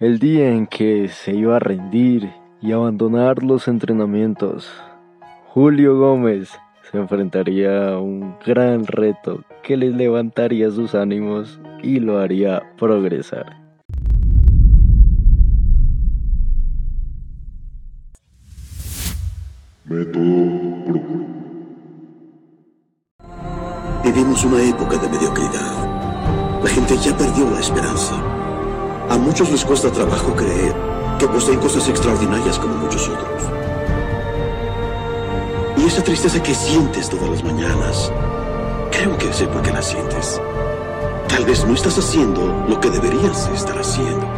El día en que se iba a rendir y abandonar los entrenamientos, Julio Gómez se enfrentaría a un gran reto que le levantaría sus ánimos y lo haría progresar. Método Vivimos una época de mediocridad. La gente ya perdió la esperanza. A muchos les cuesta trabajo creer que poseen cosas extraordinarias como muchos otros. Y esa tristeza que sientes todas las mañanas, creo que sepa que la sientes. Tal vez no estás haciendo lo que deberías estar haciendo.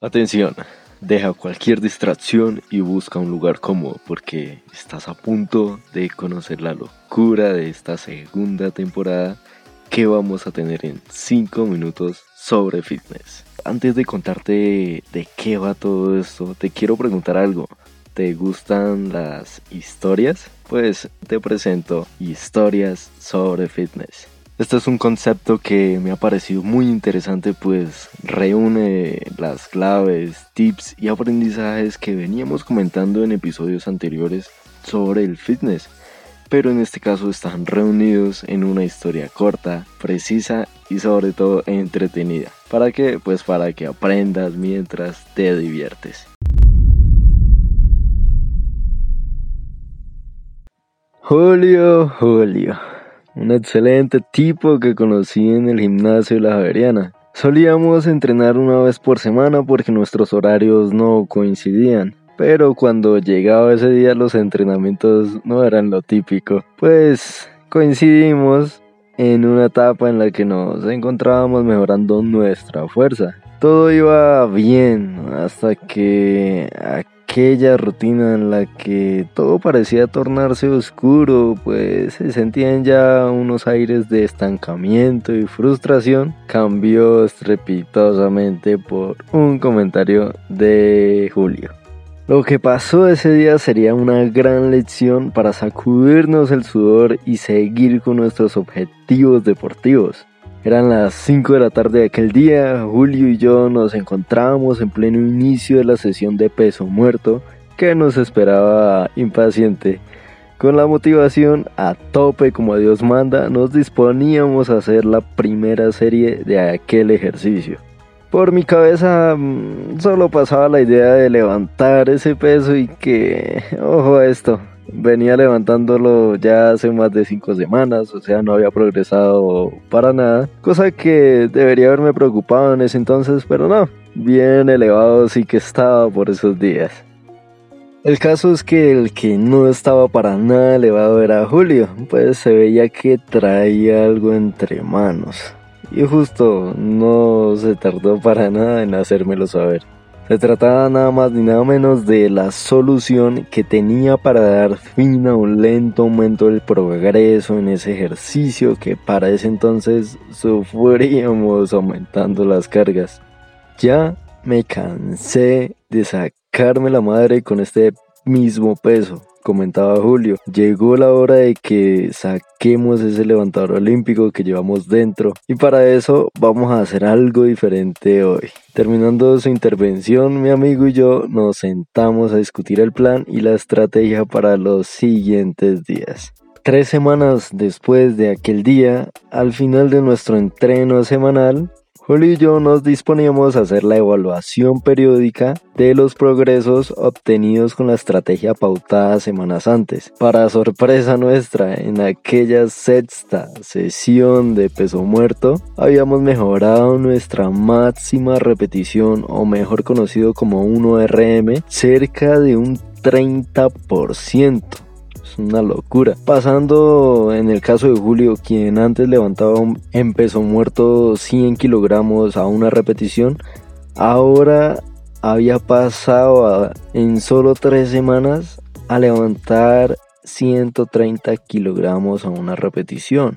Atención, deja cualquier distracción y busca un lugar cómodo porque estás a punto de conocer la locura de esta segunda temporada que vamos a tener en 5 minutos sobre fitness. Antes de contarte de qué va todo esto, te quiero preguntar algo. ¿Te gustan las historias? Pues te presento historias sobre fitness. Este es un concepto que me ha parecido muy interesante pues reúne las claves, tips y aprendizajes que veníamos comentando en episodios anteriores sobre el fitness, pero en este caso están reunidos en una historia corta, precisa y sobre todo entretenida. ¿Para qué? Pues para que aprendas mientras te diviertes. Julio, Julio un excelente tipo que conocí en el gimnasio de la Javeriana. Solíamos entrenar una vez por semana porque nuestros horarios no coincidían. Pero cuando llegaba ese día los entrenamientos no eran lo típico. Pues coincidimos en una etapa en la que nos encontrábamos mejorando nuestra fuerza. Todo iba bien hasta que aquella rutina en la que todo parecía tornarse oscuro, pues se sentían ya unos aires de estancamiento y frustración, cambió estrepitosamente por un comentario de Julio. Lo que pasó ese día sería una gran lección para sacudirnos el sudor y seguir con nuestros objetivos deportivos. Eran las 5 de la tarde de aquel día, Julio y yo nos encontrábamos en pleno inicio de la sesión de peso muerto que nos esperaba impaciente. Con la motivación a tope como Dios manda, nos disponíamos a hacer la primera serie de aquel ejercicio. Por mi cabeza mm, solo pasaba la idea de levantar ese peso y que, ojo a esto, venía levantándolo ya hace más de 5 semanas, o sea, no había progresado para nada, cosa que debería haberme preocupado en ese entonces, pero no, bien elevado sí que estaba por esos días. El caso es que el que no estaba para nada elevado era Julio, pues se veía que traía algo entre manos. Y justo no se tardó para nada en hacérmelo saber. Se trataba nada más ni nada menos de la solución que tenía para dar fin a un lento aumento del progreso en ese ejercicio que para ese entonces sufríamos aumentando las cargas. Ya me cansé de sacarme la madre con este mismo peso comentaba Julio, llegó la hora de que saquemos ese levantador olímpico que llevamos dentro y para eso vamos a hacer algo diferente hoy. Terminando su intervención, mi amigo y yo nos sentamos a discutir el plan y la estrategia para los siguientes días. Tres semanas después de aquel día, al final de nuestro entreno semanal, Julio y yo nos disponíamos a hacer la evaluación periódica de los progresos obtenidos con la estrategia pautada semanas antes. Para sorpresa nuestra, en aquella sexta sesión de peso muerto, habíamos mejorado nuestra máxima repetición o mejor conocido como 1RM cerca de un 30% una locura. Pasando en el caso de Julio, quien antes levantaba en peso muerto 100 kilogramos a una repetición, ahora había pasado en solo tres semanas a levantar 130 kilogramos a una repetición.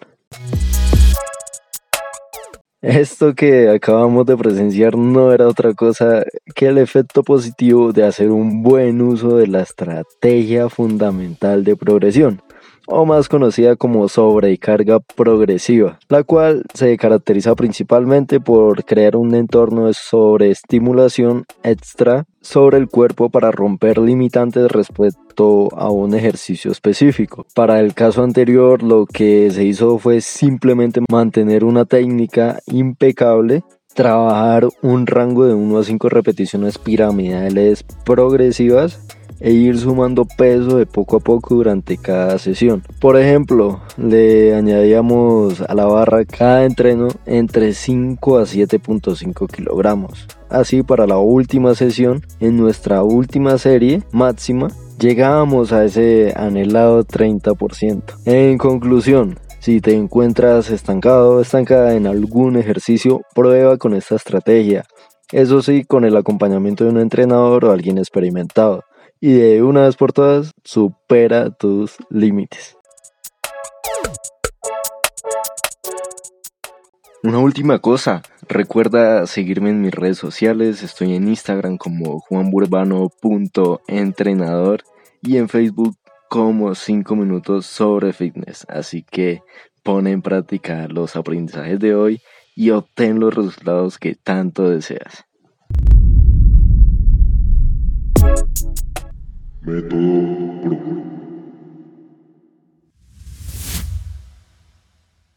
Esto que acabamos de presenciar no era otra cosa que el efecto positivo de hacer un buen uso de la estrategia fundamental de progresión, o más conocida como sobrecarga progresiva, la cual se caracteriza principalmente por crear un entorno de sobreestimulación extra sobre el cuerpo para romper limitantes respecto a un ejercicio específico. Para el caso anterior lo que se hizo fue simplemente mantener una técnica impecable trabajar un rango de 1 a 5 repeticiones piramidales progresivas e ir sumando peso de poco a poco durante cada sesión. Por ejemplo, le añadíamos a la barra cada entreno entre 5 a 7.5 kilogramos. Así para la última sesión, en nuestra última serie máxima, llegábamos a ese anhelado 30%. En conclusión, si te encuentras estancado o estancada en algún ejercicio, prueba con esta estrategia. Eso sí, con el acompañamiento de un entrenador o alguien experimentado. Y de una vez por todas, supera tus límites. Una última cosa, recuerda seguirme en mis redes sociales, estoy en Instagram como juanburbano.entrenador y en Facebook como 5 minutos sobre fitness. Así que pon en práctica los aprendizajes de hoy y obtén los resultados que tanto deseas método procurador.